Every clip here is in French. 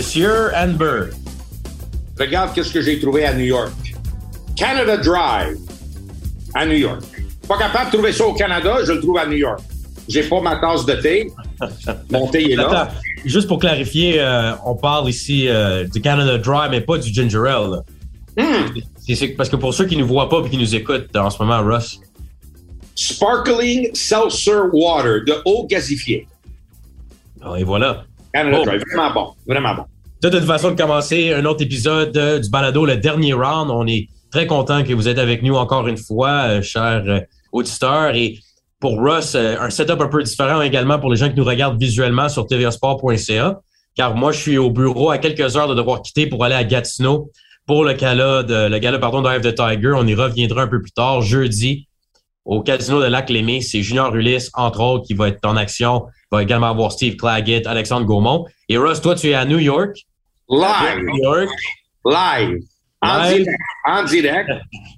Monsieur Amber. Regarde qu'est-ce que j'ai trouvé à New York. Canada Drive à New York. Pas capable de trouver ça au Canada, je le trouve à New York. J'ai pas ma tasse de thé. Mon thé est là. Attends, juste pour clarifier, euh, on parle ici euh, du Canada Dry, mais pas du ginger ale. Hmm. Parce que pour ceux qui ne nous voient pas et qui nous écoutent en ce moment, Russ, Sparkling Seltzer Water de eau gazifiée. ah, et voilà. Canada Oh. Dry. Vraiment bon. Vraiment bon. Toute façon de commencer un autre épisode euh, du balado, le dernier round. On est très content que vous êtes avec nous encore une fois, euh, chers euh, auditeurs. Et pour Russ, un setup un peu différent également pour les gens qui nous regardent visuellement sur tvsport.ca. Car moi, je suis au bureau à quelques heures de devoir quitter pour aller à Gatineau pour le gala de le gala pardon de the Tiger. On y reviendra un peu plus tard, jeudi, au casino de Lac-Lémé. C'est Junior Ulysse, entre autres, qui va être en action. Il va également avoir Steve Claggett, Alexandre Gaumont. Et Russ, toi, tu es à New York. Live. New York Live. En Live. direct. En direct.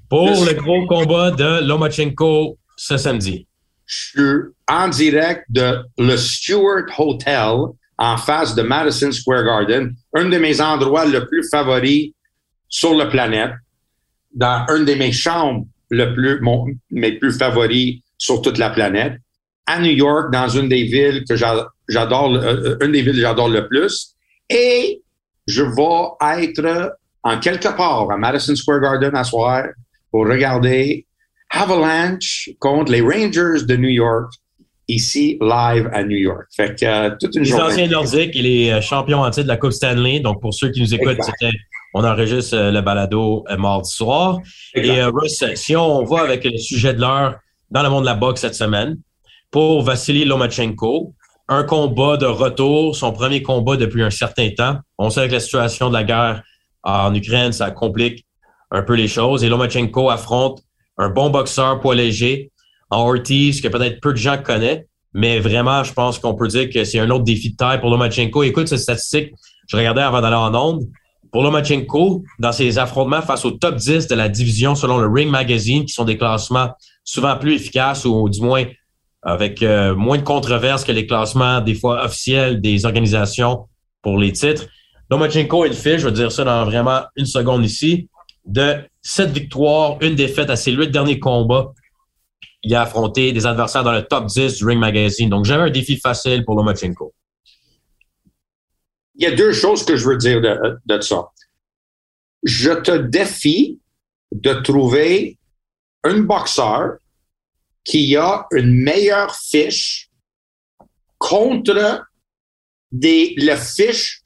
pour Le- le gros combat de Lomachenko ce samedi. Je suis en direct de le Stewart Hotel en face de Madison Square Garden, un de mes endroits le plus favoris sur la planète, dans une de mes chambres le plus, mon- mes plus favoris sur toute la planète, à New York, dans une des villes que j'a- j'adore, euh, une des villes que j'adore le plus. Et je vais être en quelque part à Madison Square Garden à soir pour regarder Avalanche contre les Rangers de New York, ici, live à New York. Fait que euh, toute une Les journée. anciens nordiques et les euh, champions en titre de la Coupe Stanley. Donc, pour ceux qui nous écoutent, on enregistre euh, le balado euh, mardi soir. Exact. Et euh, Russ, si on va avec le sujet de l'heure dans le monde de la boxe cette semaine, pour Vassili Lomachenko, un combat de retour, son premier combat depuis un certain temps. On sait que la situation de la guerre en Ukraine, ça complique un peu les choses. Et Lomachenko affronte un bon boxeur poids léger en Ortiz, que peut-être peu de gens connaissent, mais vraiment, je pense qu'on peut dire que c'est un autre défi de taille pour Lomachenko. Écoute cette statistique, je regardais avant d'aller en onde. Pour Lomachenko, dans ses affrontements face au top 10 de la division selon le Ring Magazine, qui sont des classements souvent plus efficaces ou du moins avec euh, moins de controverses que les classements des fois officiels des organisations pour les titres. Lomachenko est le fait, je vais dire ça dans vraiment une seconde ici, de sept victoires, une défaite à ses huit derniers combats. Il a affronté des adversaires dans le top 10 du Ring Magazine. Donc, j'avais un défi facile pour Lomachenko. Il y a deux choses que je veux dire de, de ça. Je te défie de trouver un boxeur qui a une meilleure fiche contre des, le fiche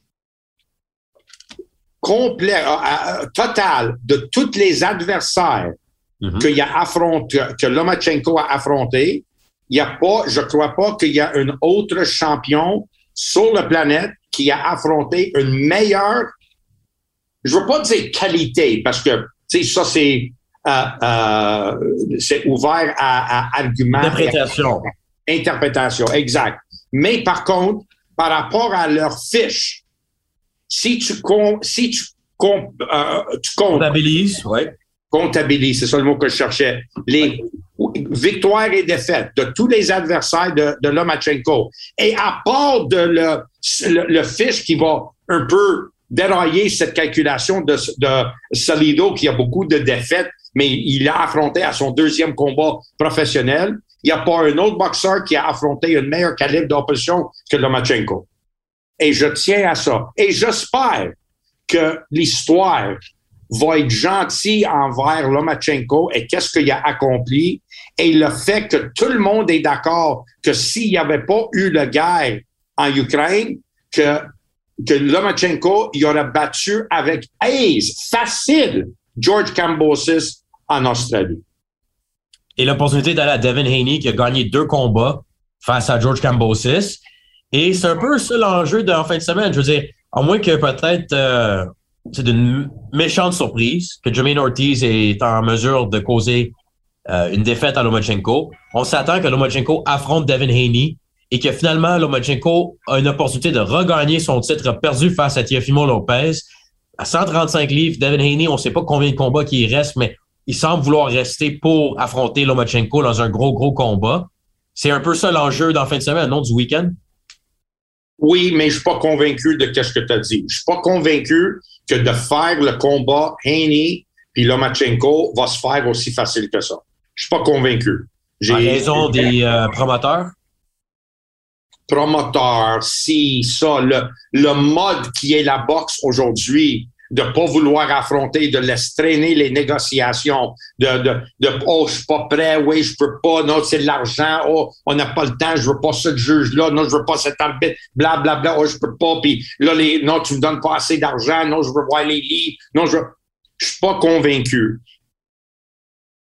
complet, euh, euh, total de tous les adversaires Mhm. qu'il a affronté, que Lomachenko a affronté. Il y a pas, je crois pas qu'il y a un autre champion sur la planète qui a affronté une meilleure, je veux pas dire qualité, parce que, ça, c'est, euh, c'est ouvert à, à argument. Interprétation. Interprétation, exact. Mais par contre, par rapport à leur fiche, si tu com- si tu, com- euh, tu comptes Comptabilise, ouais. comptabilise, c'est ça le mot que je cherchais, les victoires et défaites de tous les adversaires de, de Lomachenko. Et à part de le, le, le fiche qui va un peu dérailler cette calculation de, de Salido qui a beaucoup de défaites, mais il a affronté à son deuxième combat professionnel. Il n'y a pas un autre boxeur qui a affronté un meilleur calibre d'opposition que Lomachenko. Et je tiens à ça. Et j'espère que l'histoire va être gentil envers Lomachenko et qu'est-ce qu'il a accompli et le fait que tout le monde est d'accord que s'il n'y avait pas eu la guerre en Ukraine, que, que Lomachenko il aurait battu avec aise, facile, George Kambosis en Australie. Et l'opportunité d'aller à Devin Haney qui a gagné deux combats face à George Kambosis. Et c'est un peu ça l'enjeu de en fin de semaine. Je veux dire, à moins que peut-être euh, c'est une méchante surprise que Jermaine Ortiz est en mesure de causer euh, une défaite à Lomachenko. On s'attend que Lomachenko affronte Devin Haney et que finalement Lomachenko a une opportunité de regagner son titre perdu face à Teofimo Lopez. À 135 livres, Devin Haney, on ne sait pas combien de combats qu'il reste, mais il semble vouloir rester pour affronter Lomachenko dans un gros, gros combat. C'est un peu ça l'enjeu dans la fin de semaine, non, du week-end? Oui, mais je suis pas convaincu de ce que tu as dit. Je suis pas convaincu que de faire le combat Haney puis Lomachenko va se faire aussi facile que ça. Je suis pas convaincu. J'ai raison des euh, promoteurs? Promoteurs, si, ça, le, le mode qui est la boxe aujourd'hui, de pas vouloir affronter, de laisser traîner les négociations, de, de, de oh, je suis pas prêt, oui, je peux pas, non, c'est de l'argent, oh, on n'a pas le temps, je veux pas ce juge-là, non, je veux pas cet arbitre, bla, bla, bla, oh, je peux pas, puis là, les, non, tu me donnes pas assez d'argent, non, je veux voir les livres, non, je, je suis pas convaincu.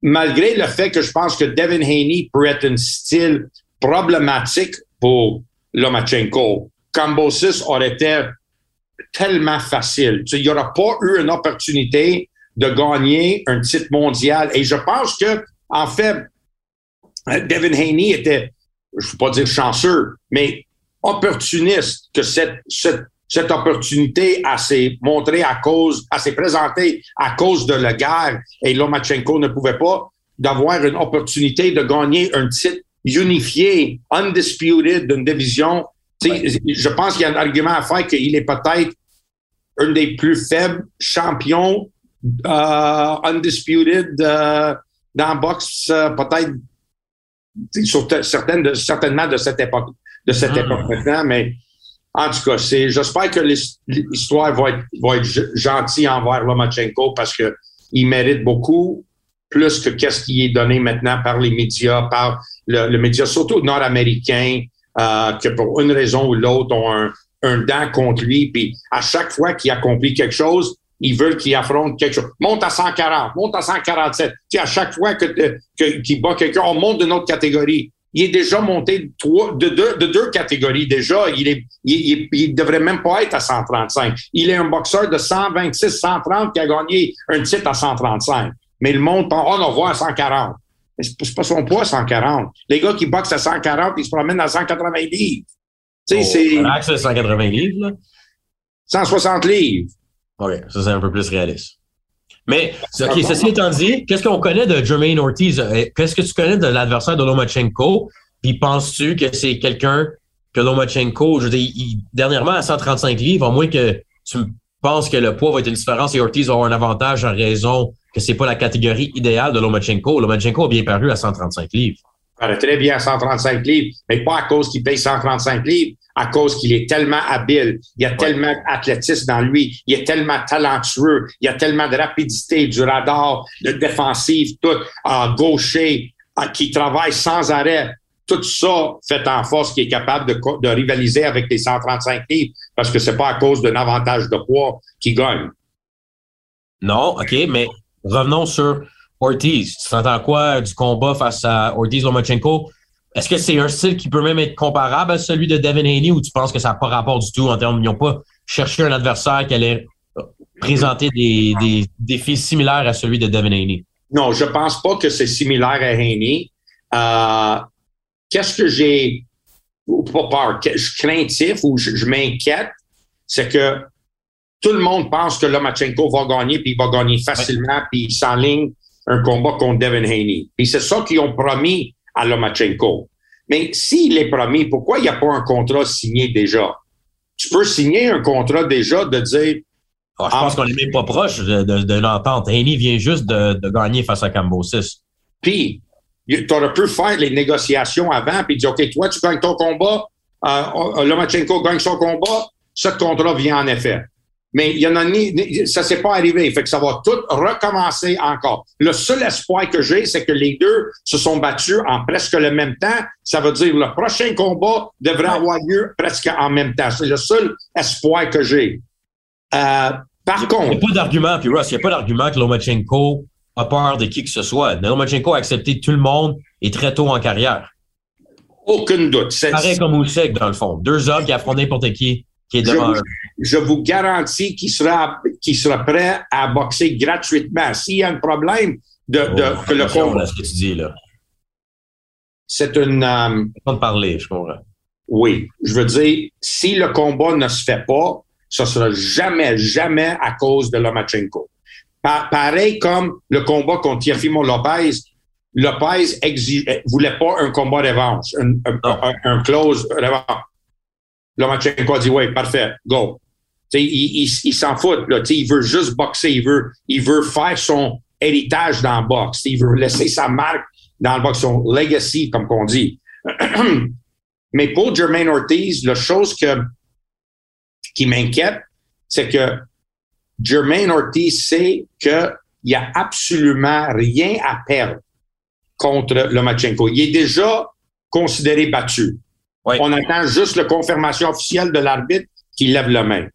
Malgré le fait que je pense que Devin Haney peut être un style problématique pour Lomachenko, Cambosis aurait été tellement facile. il n'y aura pas eu une opportunité de gagner un titre mondial. Et je pense que, en fait, Devin Haney était, je ne veux pas dire chanceux, mais opportuniste que cette, cette, cette opportunité a s'est montrée à cause, a s'est présentée à cause de la guerre et Lomachenko ne pouvait pas d'avoir une opportunité de gagner un titre unifié, undisputed d'une division. Je pense qu'il y a un argument à faire qu'il est peut-être un des plus faibles champions uh, undisputed uh, dans boxe, uh, peut-être sur certaines certainement de cette époque, de cette ah. époque maintenant, mais en tout cas, c'est, j'espère que l'histoire va être, va être gentille envers Lomachenko parce que il mérite beaucoup plus que qu'est-ce qui est donné maintenant par les médias, par le, le média, surtout nord-américain, euh, que pour une raison ou l'autre ont un, un dent contre lui, puis à chaque fois qu'il accomplit quelque chose, ils veulent qu'il affronte quelque chose. Monte à 140, monte à 147. Tu à chaque fois que, qu'il bat quelqu'un, on monte d'une autre catégorie. Il est déjà monté de, trois, de, deux, de deux catégories déjà. Il est, il, il, devrait même pas être à 135. Il est un boxeur de 126, 130 qui a gagné un titre à 135. Mais le monde oh, on voit à 140. C'est pas son poids, 140. Les gars qui boxent à 140, ils se promènent à 180 livres. Tu sais, oh, c'est. 180 livres, là? 160 livres. OK, ça, c'est un peu plus réaliste. Mais, OK, ceci étant dit, qu'est-ce qu'on connaît de Jermaine Ortiz? Euh, qu'est-ce que tu connais de l'adversaire de Lomachenko? Puis penses-tu que c'est quelqu'un que Lomachenko, je veux dire, dernièrement, à 135 livres, à moins que tu penses que le poids va être une différence et Ortiz va avoir un avantage en raison que c'est pas la catégorie idéale de Lomachenko. Lomachenko a bien paru à 135 livres paraît très bien à 135 livres, mais pas à cause qu'il paye 135 livres, à cause qu'il est tellement habile, il y a tellement d'athlétisme dans lui, il est tellement talentueux, il y a tellement de rapidité, du radar, de défensive, tout, en gaucher, qui travaille sans arrêt. Tout ça fait en force qu'il est capable de, de rivaliser avec les 135 livres parce que c'est pas à cause d'un avantage de poids qu'il gagne. Non, OK, mais revenons sur Ortiz. Tu t'entends quoi du combat face à Ortiz-Lomachenko? Est-ce que c'est un style qui peut même être comparable à celui de Devin Haney ou tu penses que ça n'a pas rapport du tout en termes, ils n'ont pas cherché un adversaire qui allait présenter des, défis similaires à celui de Devin Haney? Non, je pense pas que c'est similaire à Haney. Euh, qu'est-ce que j'ai, pas peur, je suis craintif ou je, m'inquiète, c'est que tout le monde pense que Lomachenko va gagner, puis il va gagner facilement, puis il s'enligne un combat contre Devin Haney. Et c'est ça qu'ils ont promis à Lomachenko. Mais s'il est promis, pourquoi il n'y a pas un contrat signé déjà? Tu peux signer un contrat déjà de dire. Ah, je pense qu'on n'est même pas proche de, de, l'entente. Haney vient juste de, gagner face à Cambosis. Puis, tu aurais pu faire les négociations avant puis dire OK, toi, tu gagnes ton combat, euh, Lomachenko gagne son combat, ce contrat vient en effet mais il y en a ni, ça s'est pas arrivé. Fait que ça va tout recommencer encore. Le seul espoir que j'ai, c'est que les deux se sont battus en presque le même temps. Ça veut dire le prochain combat devrait avoir lieu presque en même temps. C'est le seul espoir que j'ai. Euh, par contre. Il n'y a pas d'argument, puis Ross, il n'y a pas d'argument que Lomachenko a peur de qui que ce soit. Lomachenko a accepté tout le monde et très tôt en carrière. Aucun doute. Pareil comme Usyk, dans le fond. Deux hommes qui affrontent n'importe qui je vous, garantis qu'il sera, sera prêt à boxer gratuitement. S'il y a un problème de, de oh, que le combat. ce que tu dis là. C'est une. Euh, pas de parler, je comprends. Oui, je veux dire, si le combat ne se fait pas, ce sera jamais, jamais à cause de Lomachenko. pareil comme le combat contre Tiafimo Lopez. Lopez ne voulait pas un combat revanche, un, un, un, close revanche Lomachenko a dit, ouais, parfait, go. il, il, il s'en fout, là. il veut juste boxer, il veut, il veut faire son héritage dans le boxe. Il veut laisser sa marque dans le boxe, son legacy, comme on dit. Mais pour Jermaine Ortiz, la chose que, qui m'inquiète, c'est que Jermaine Ortiz sait qu'il n'y a absolument rien à perdre contre Lomachenko. Il est déjà considéré battu. On attend juste la confirmation officielle de l'arbitre qui lève la main.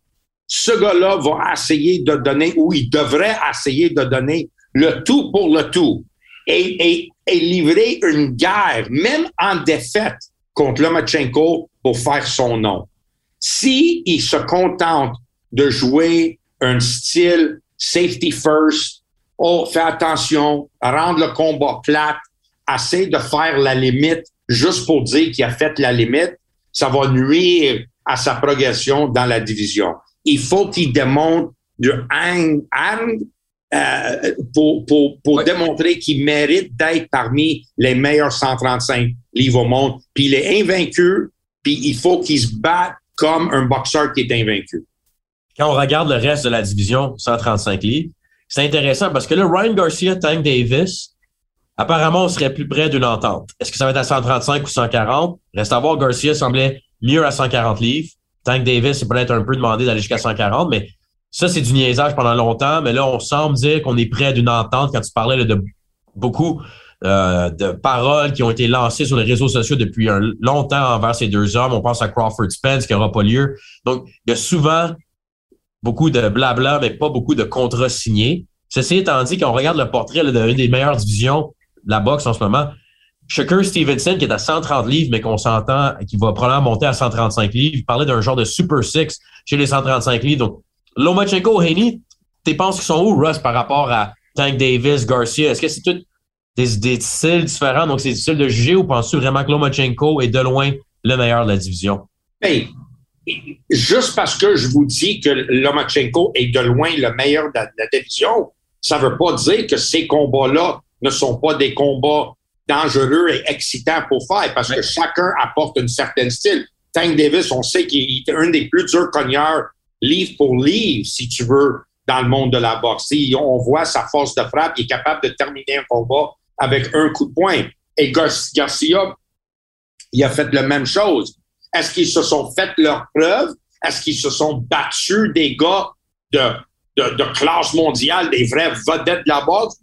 Ce gars-là va essayer de donner, ou il devrait essayer de donner le tout pour le tout et, et, livrer une guerre, même en défaite, contre Lomachenko pour faire son nom. Si il se contente de jouer un style safety first, oh, fais attention, rendre le combat plate, essaie de faire la limite juste pour dire qu'il a fait la limite, ça va nuire à sa progression dans la division. Il faut qu'il démontre du hang, euh, pour, pour, pour démontrer qu'il mérite d'être parmi les meilleurs 135 livres au monde. Puis il est invaincu, puis il faut qu'il se batte comme un boxeur qui est invaincu. Quand on regarde le reste de la division 135 livres, c'est intéressant parce que là, Ryan Garcia, Tank Davis, apparemment, on serait plus près d'une entente. Est-ce que ça va être à 135 ou 140? Reste à voir, Garcia semblait mieux à 140 livres. Tank Davis, c'est peut-être un peu demandé d'aller jusqu'à 140, mais ça, c'est du niaisage pendant longtemps, mais là, on semble dire qu'on est près d'une entente quand tu parlais de beaucoup euh, de paroles qui ont été lancées sur les réseaux sociaux depuis longtemps envers ces deux hommes. On pense à Crawford Spence qui n'aura pas lieu. Donc, il y a souvent beaucoup de blabla, mais pas beaucoup de contrats signés. Ceci étant dit, quand on regarde le portrait d'une des meilleures divisions la boxe en ce moment, Shakur Stevenson, qui est à 130 livres, mais qu'on s'entend, qui va probablement monter à 135 livres, parlait d'un genre de Super Six chez les 135 livres. Donc, Lomachenko, Haney, tu penses qu'ils sont où, Russ, par rapport à Tank Davis, Garcia? Est-ce que c'est tout des, styles différents, donc c'est difficile de juger ou penses-tu vraiment que Lomachenko est de loin le meilleur de la division? Hey, juste parce que je vous dis que Lomachenko est de loin le meilleur de la, division, ça ne veut pas dire que ces combats-là ne sont pas des combats dangereux et excitants pour faire, parce que chacun apporte une certaine style. Tank Davis, on sait qu'il est un des plus durs cogneurs livre pour livre, si tu veux, dans le monde de la boxe. on voit sa force de frappe, il est capable de terminer un combat avec un coup de poing. Et Garcia, il a fait la même chose. Est-ce qu'ils se sont fait leur preuve? Est-ce qu'ils se sont battus des gars de, de, classe mondiale, des vrais vedettes de la boxe?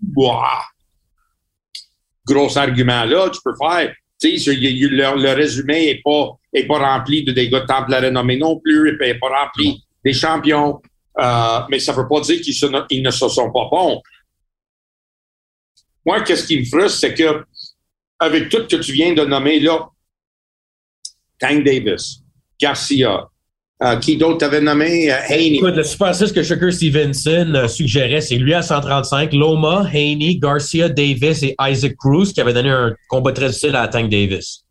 Gros argument là, tu peux faire. Tu sais, le, résumé n'est pas, est pas rempli de des gars de temple renommée non plus, il n'est pas rempli des champions, euh, mais ça ne veut pas dire qu'ils ne se sont pas bons. Moi, qu'est-ce qui me frustre, c'est que avec tout ce que tu viens de nommer là, Tank Davis, Garcia, euh, qui d'autre t'avais nommé? Euh, Haney. Écoute, le Super 6 que Shakur Stevenson suggérait, c'est lui à 135, Loma, Haney, Garcia, Davis et Isaac Cruz qui avait donné un combat très difficile à Tank Davis.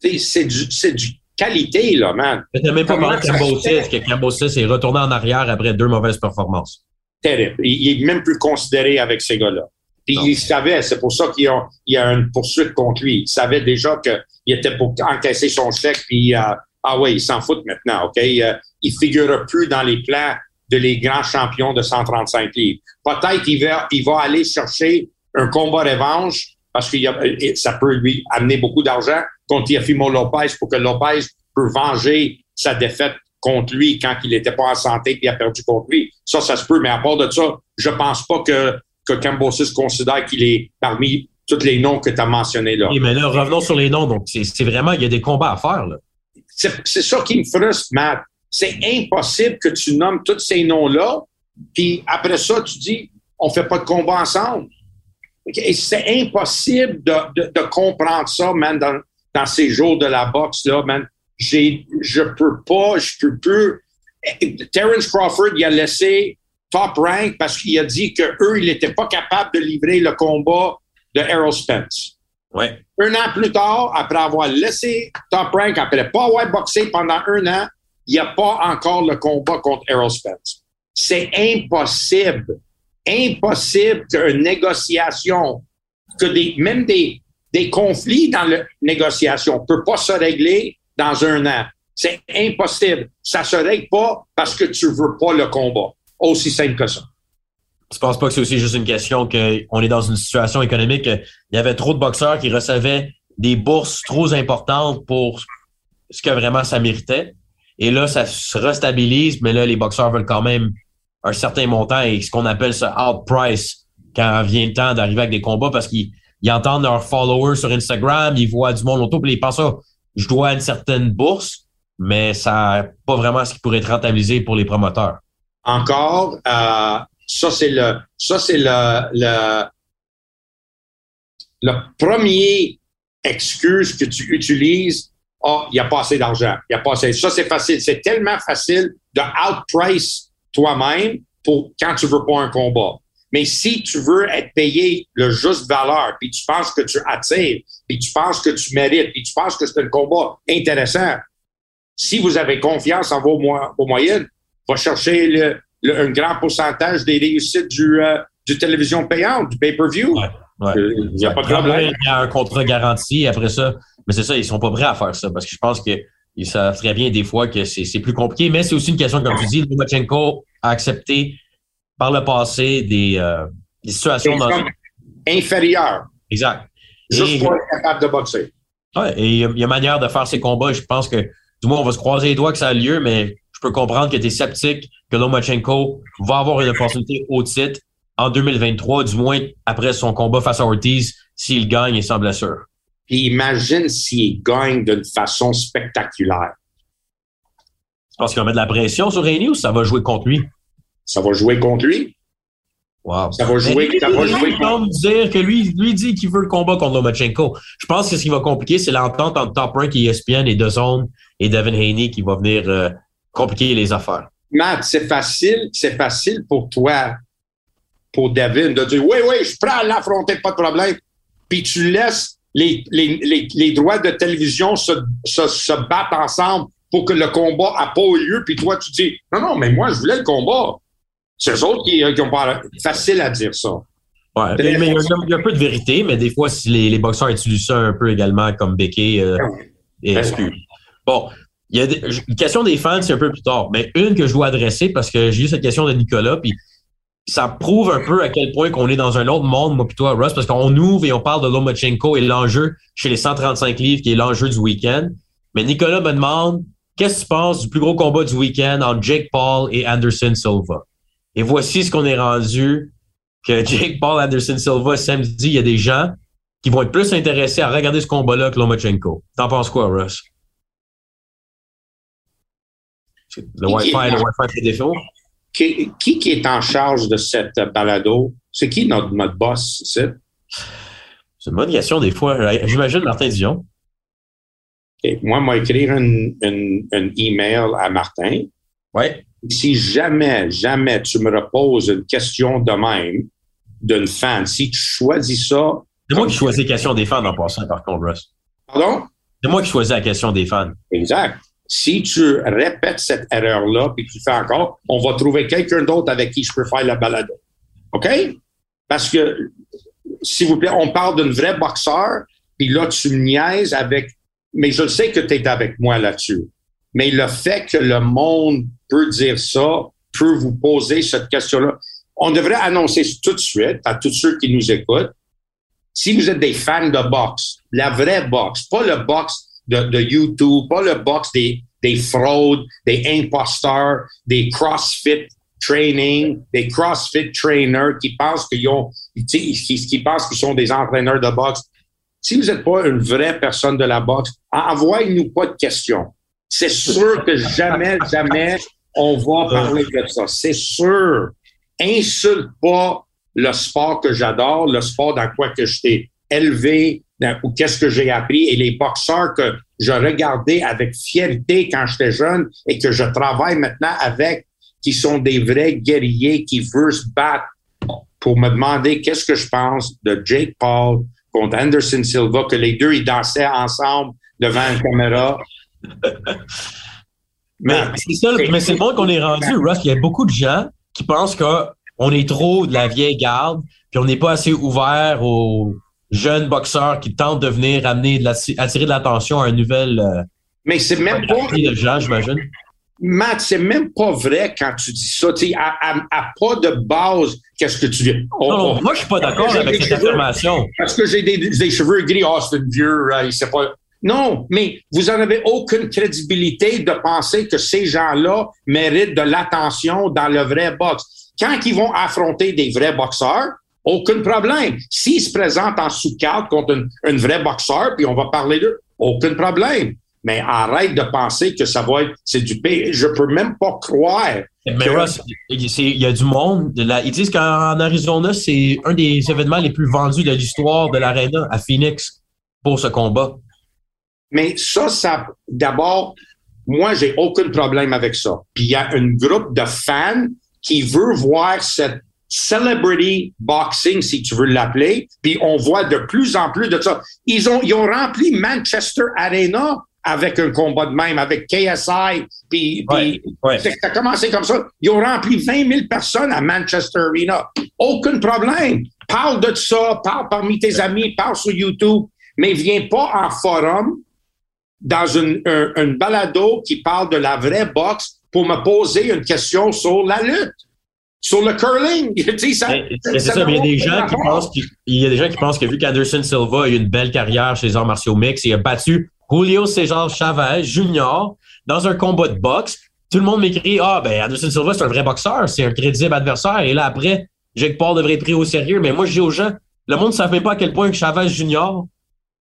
C'est du, du qualité, là, man. N'as même pas parlé de Cambosis, que Cambosis est retourné en arrière après deux mauvaises performances. Terrible. Il, est même plus considéré avec ces gars-là. Puis il savait, c'est pour ça qu'il y, a, une poursuite contre lui. Il savait déjà qu'il était pour encaisser son chèque, puis euh, ah ouais, il s'en fout maintenant, OK? Euh, il ne figure plus dans les plans de les grands champions de 135 livres. Peut-être qu'il va, il va aller chercher un combat revanche parce que ça peut lui amener beaucoup d'argent contre Yafimo Lopez pour que Lopez peut venger sa défaite contre lui quand il n'était pas en santé et il a perdu contre lui. Ça, ça se peut, mais à part de ça, je pense pas que, que Cambosis considère qu'il est parmi tous les noms que tu as mentionnés là. Oui, mais là, revenons sur les noms. Donc, c'est vraiment, il y a des combats à faire. C'est ça qui me frustre, Matt. C'est impossible que tu nommes tous ces noms-là, puis après ça, tu dis, on fait pas de combat ensemble. C'est impossible de, de, comprendre ça, man, dans, ces jours de la boxe, là, man. Je peux pas, je peux plus. Terence Crawford, il a laissé top rank parce qu'il a dit qu'eux, ils n'étaient pas capables de livrer le combat de Errol Spence. Un an plus tard, après avoir laissé top rank, après pas avoir boxé pendant un an, il n'y a pas encore le combat contre Errol Spence. C'est impossible impossible qu'une négociation, que des, même des, des conflits dans la négociation ne peuvent pas se régler dans un an. C'est impossible. Ça se règle pas parce que tu veux pas le combat. Aussi simple que ça. Je pense pas que c'est aussi juste une question qu'on est dans une situation économique. Il y avait trop de boxeurs qui recevaient des bourses trop importantes pour ce que vraiment ça méritait. Et là, ça se restabilise, mais là, les boxeurs veulent quand même un certain montant et ce qu'on appelle ce out price quand vient le temps d'arriver avec des combats parce qu'ils entendent leurs followers sur Instagram, ils voient du monde autour, puis ils pensent, oh, je dois une certaine bourse, mais ça pas vraiment ce qui pourrait être rentabilisé pour les promoteurs. Encore, euh, ça, c'est le, ça, c'est le, le, premier excuse que tu utilises. Ah, il n'y a pas assez d'argent. Il a pas assez. Ça, c'est facile. C'est tellement facile de outprice toi-même pour quand tu veux pas un combat. Mais si tu veux être payé le juste valeur, puis tu penses que tu attires, puis tu penses que tu mérites, puis tu penses que c'est un combat intéressant, si vous avez confiance en vos, vos moyennes, va chercher le, un grand pourcentage des réussites du, euh, du télévision payante, du pay-per-view. Il n'y a pas de problème. Il y a un contrat garanti après ça. Mais c'est ça, ils sont pas prêts à faire ça parce que je pense que ça ferait bien des fois que c'est plus compliqué. Mais c'est aussi une question, comme tu dis, Lomachenko a accepté par le passé des, euh, des situations dans... inférieures. Exact. Juste pour être capable de boxer. Ouais, et il y, a, y, a manière de faire ces combats. Je pense que, du moins, on va se croiser les doigts que ça a lieu, mais peux comprendre que tu es sceptique que Lomachenko va avoir une opportunité au titre en 2023, du moins après son combat face à Ortiz, s'il gagne et sans blessure. Puis imagine s'il gagne d'une façon spectaculaire. Tu penses qu'il va mettre de la pression sur Rainy ou ça va jouer contre lui? Ça va jouer contre lui. Wow. Ça va jouer, ça va jouer contre dire que lui, lui dit qu'il veut le combat contre Lomachenko. Je pense que ce qui va compliquer, c'est l'entente entre Top Rank et ESPN et DAZN et Devin Haney qui va venir euh, compliquer les affaires. Matt, c'est facile, c'est facile pour toi, pour David, de dire oui, oui, je prends à l'affronter, pas de problème. Puis tu laisses les, les, les, les droits de télévision se, se, se, battre ensemble pour que le combat n'a pas eu lieu. Puis toi, tu dis non, non, mais moi, je voulais le combat. C'est eux autres qui, qui ont pas. Facile à dire ça. Ouais, mais, mais il, y a, il, y a, un peu de vérité, mais des fois, si les, les boxeurs utilisent ça un peu également comme béquet, euh, et excuse. Bon, il y a des, une question des fans, c'est un peu plus tard, mais une que je dois adresser parce que j'ai eu cette question de Nicolas, puis ça prouve un peu à quel point qu'on est dans un autre monde, moi plutôt Russ, parce qu'on ouvre et on parle de Lomachenko et l'enjeu chez les 135 livres qui est l'enjeu du week-end. Mais Nicolas me demande qu'est-ce que tu penses du plus gros combat du week-end entre Jake Paul et Anderson Silva? Et voici ce qu'on est rendu que Jake Paul, Anderson Silva, samedi, il y a des gens qui vont être plus intéressés à regarder ce combat-là que Lomachenko. T'en penses quoi, Russ? Le Wi-Fi, le Wi-Fi fait défaut? Qui, qui, est en charge de cette balado? C'est qui notre, notre boss C'est une bonne question des fois. J'imagine Martin Dion. Okay. Moi, moi, écrire un, un, un, email à Martin. Oui. Si jamais, jamais tu me reposes une question de même d'une fan, si tu choisis ça. C'est moi qui choisis la question des fans en passant, par contre, Russ. Pardon? C'est moi qui choisis la question des fans. Exact. Si tu répètes cette erreur-là, puis tu fais encore, on va trouver quelqu'un d'autre avec qui je peux faire la balade. OK? Parce que, s'il vous plaît, on parle d'un vrai boxeur, puis là, tu niaises avec... Mais je sais que tu es avec moi là-dessus. Mais le fait que le monde peut dire ça, peut vous poser cette question-là, on devrait annoncer tout de suite à tous ceux qui nous écoutent, si vous êtes des fans de boxe, la vraie boxe, pas le boxe de, de YouTube, pas le box des, des fraudes, des imposteurs, des CrossFit training, des CrossFit trainers qui pensent qu'ils ont, qui, qui pensent qu'ils sont des entraîneurs de boxe. Si vous n'êtes pas une vraie personne de la boxe, envoyez-nous pas de questions. C'est sûr que jamais, jamais on va parler de ça. C'est sûr. Insulte pas le sport que j'adore, le sport dans quoi que je t'ai élevé, ou qu'est-ce que j'ai appris et les boxeurs que je regardais avec fierté quand j'étais jeune et que je travaille maintenant avec, qui sont des vrais guerriers qui veulent se battre pour me demander qu'est-ce que je pense de Jake Paul contre Anderson Silva, que les deux, ils dansaient ensemble devant une caméra. mais c'est ça, mais c'est le monde qu'on est rendu, Russ. Il y a beaucoup de gens qui pensent qu'on est trop de la vieille garde, puis on n'est pas assez ouvert aux jeunes boxeurs qui tentent de venir amener de la, attirer de l'attention à un nouvel euh, Mais c'est même pas. de gens, j'imagine. Matt, c'est même pas vrai quand tu dis ça. Tu sais, à, pas de base, qu'est-ce que tu dis? Oh, non, oh. moi, je suis pas d'accord avec cette affirmation. Parce que j'ai des, cheveux gris, oh, c'est vieux, euh, il sait pas. Non, mais vous n'en avez aucune crédibilité de penser que ces gens-là méritent de l'attention dans le vrai box. Quand ils vont affronter des vrais boxeurs, aucun problème. S'ils se présentent en sous-carte contre un vrai boxeur, puis on va parler d'eux, aucun problème. Mais arrête de penser que ça va être, c'est du pays. Je peux même pas croire. Mais Ross, il y a du monde. De la, ils disent qu'en Arizona, c'est un des événements les plus vendus de l'histoire de l'Arena à Phoenix pour ce combat. Mais ça, ça, d'abord, moi, j'ai aucun problème avec ça. Puis il y a un groupe de fans qui veut voir cette celebrity boxing, si tu veux l'appeler. Puis on voit de plus en plus de ça. Ils ont, ils ont rempli Manchester Arena avec un combat de même, avec KSI, puis, ça a commencé comme ça. Ils ont rempli 20 000 personnes à Manchester Arena. Aucun problème. Parle de ça, parle parmi tes amis, parle sur YouTube, mais viens pas en forum dans une, un, balado qui parle de la vraie boxe pour me poser une question sur la lutte sur le curling. c'est ça, il y a des gens qui pensent y a des gens qui pensent que vu qu'Anderson Silva a eu une belle carrière chez les arts martiaux mix, il a battu Julio César Chavez Junior dans un combat de boxe. Tout le monde m'écrit Ah, ben Anderson Silva, c'est un vrai boxeur, c'est un crédible adversaire. Et là, après, Jake Paul devrait être pris au sérieux. Mais moi, je dis aux gens, le monde ne savait pas à quel point Chavez Junior,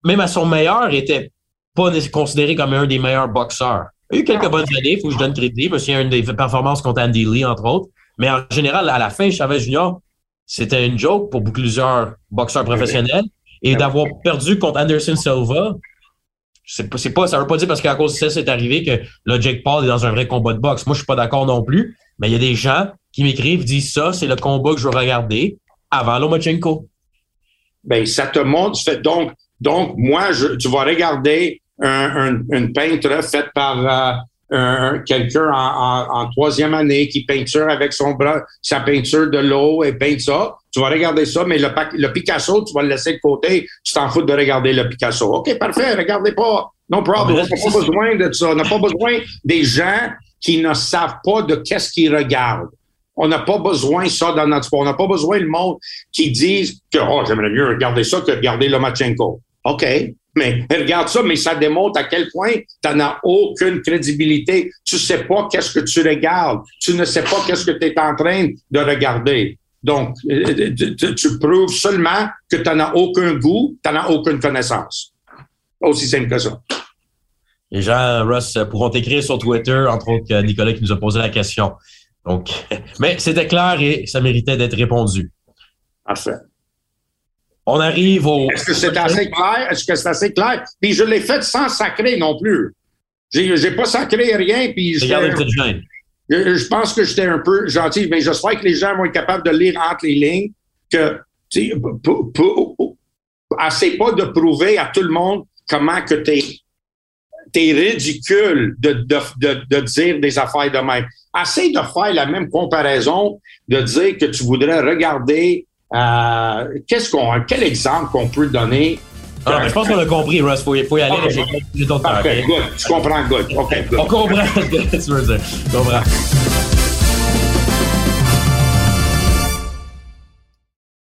même à son meilleur, était pas considéré comme un des meilleurs boxeurs. Il a eu quelques bonnes années, il faut que je donne crédit. Souviens une des performances contre Andy Lee, entre autres. Mais en général, à la fin, Chavez Junior, c'était une joke pour plusieurs boxeurs professionnels. Et d'avoir perdu contre Anderson Silva, c'est pas, pas, ça veut pas dire parce qu'à cause de ça, c'est arrivé que le Jake Paul est dans un vrai combat de boxe. Moi, je suis pas d'accord non plus, mais il y a des gens qui m'écrivent, disent ça, c'est le combat que je veux regarder avant Lomachenko. Ben, ça te montre, donc, donc, moi, je, tu vas regarder un, une peintre faite par euh, quelqu'un en, en, troisième année qui peinture avec son bras, sa peinture de l'eau et peint ça tu vas regarder ça, mais le, le, Picasso, tu vas le laisser de côté, tu t'en fous de regarder le Picasso. OK, parfait, regardez pas. No problem. On n'a pas besoin de ça. On n'a pas besoin des gens qui ne savent pas de qu'est-ce qu'ils regardent. On n'a pas besoin de ça dans notre sport. On n'a pas besoin le monde qui disent que oh, j'aimerais mieux regarder ça que regarder Lomachenko. OK, mais regarde ça, mais ça démontre à quel point tu n'as aucune crédibilité. Tu sais pas qu'est-ce que tu regardes. Tu ne sais pas qu'est-ce que tu es en train de regarder. Donc, euh, tu, prouves seulement que tu n'as aucun goût, tu n'as aucune connaissance. Aussi simple que ça. Les gens, Russ, pourront t'écrire sur Twitter, entre autres Nicolas qui nous a posé la question. Donc, mais c'était clair et ça méritait d'être répondu. Parfait. On arrive au. Est-ce que c'est assez clair? Est-ce que c'est assez clair? Puis je l'ai fait sans sacrer non plus. J'ai, pas sacré rien. Puis gêne. Je pense que j'étais un peu gentil, mais j'espère que les gens vont être capables de lire entre les lignes que assez pas de prouver à tout le monde comment que t'es es ridicule de, de, de, dire des affaires de même. Assez de faire la même comparaison, de dire que tu voudrais regarder euh, qu'est-ce qu'on, quel exemple qu'on peut donner? Ah, je pense qu'on a compris, Russ. Il faut, y aller. J'ai d'autres Parfait, good. Tu comprends, good. OK, good. On comprend ce que tu veux dire. Je comprends.